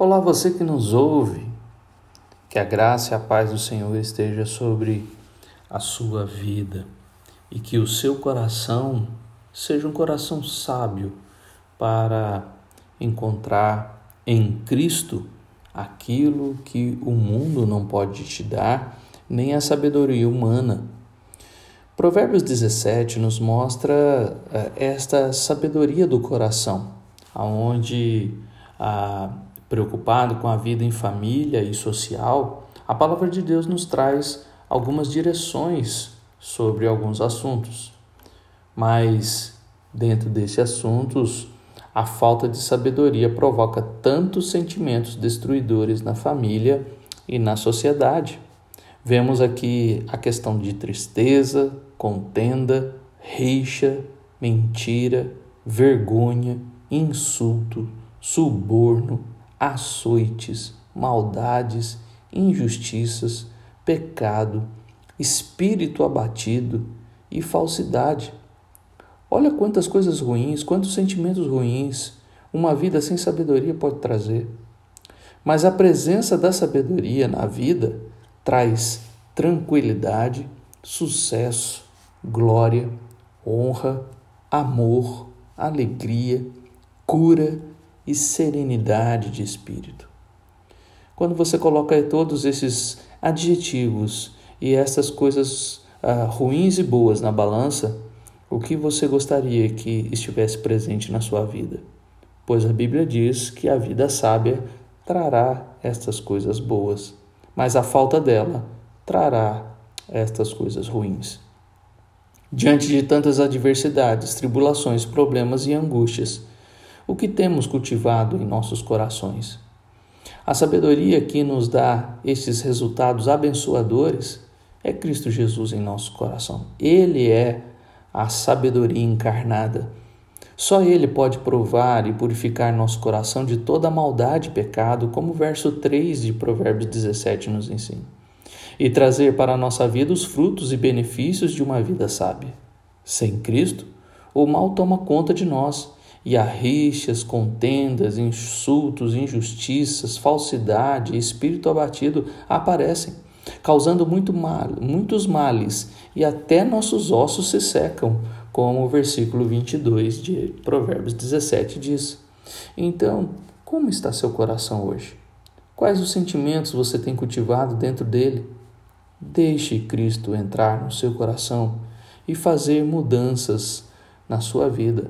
Olá, você que nos ouve, que a graça e a paz do Senhor esteja sobre a sua vida e que o seu coração seja um coração sábio para encontrar em Cristo aquilo que o mundo não pode te dar, nem a sabedoria humana. Provérbios 17 nos mostra eh, esta sabedoria do coração, aonde a preocupado com a vida em família e social, a palavra de Deus nos traz algumas direções sobre alguns assuntos. Mas, dentro desses assuntos, a falta de sabedoria provoca tantos sentimentos destruidores na família e na sociedade. Vemos aqui a questão de tristeza, contenda, rixa, mentira, vergonha, insulto, suborno, açoites, maldades, injustiças, pecado, espírito abatido e falsidade. Olha quantas coisas ruins, quantos sentimentos ruins uma vida sem sabedoria pode trazer. Mas a presença da sabedoria na vida traz tranquilidade, sucesso, glória, honra, amor, alegria, cura e serenidade de espírito. Quando você coloca todos esses adjetivos e essas coisas ah, ruins e boas na balança, o que você gostaria que estivesse presente na sua vida? Pois a Bíblia diz que a vida sábia trará estas coisas boas, mas a falta dela trará estas coisas ruins. Diante de tantas adversidades, tribulações, problemas e angústias, o que temos cultivado em nossos corações. A sabedoria que nos dá esses resultados abençoadores é Cristo Jesus em nosso coração. Ele é a sabedoria encarnada. Só Ele pode provar e purificar nosso coração de toda maldade e pecado, como o verso 3 de Provérbios 17 nos ensina, e trazer para a nossa vida os frutos e benefícios de uma vida sábia. Sem Cristo, o mal toma conta de nós e há rixas, contendas, insultos, injustiças, falsidade espírito abatido aparecem, causando muito mal, muitos males, e até nossos ossos se secam, como o versículo 22 de Provérbios 17 diz. Então, como está seu coração hoje? Quais os sentimentos você tem cultivado dentro dele? Deixe Cristo entrar no seu coração e fazer mudanças na sua vida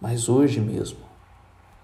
mas hoje mesmo.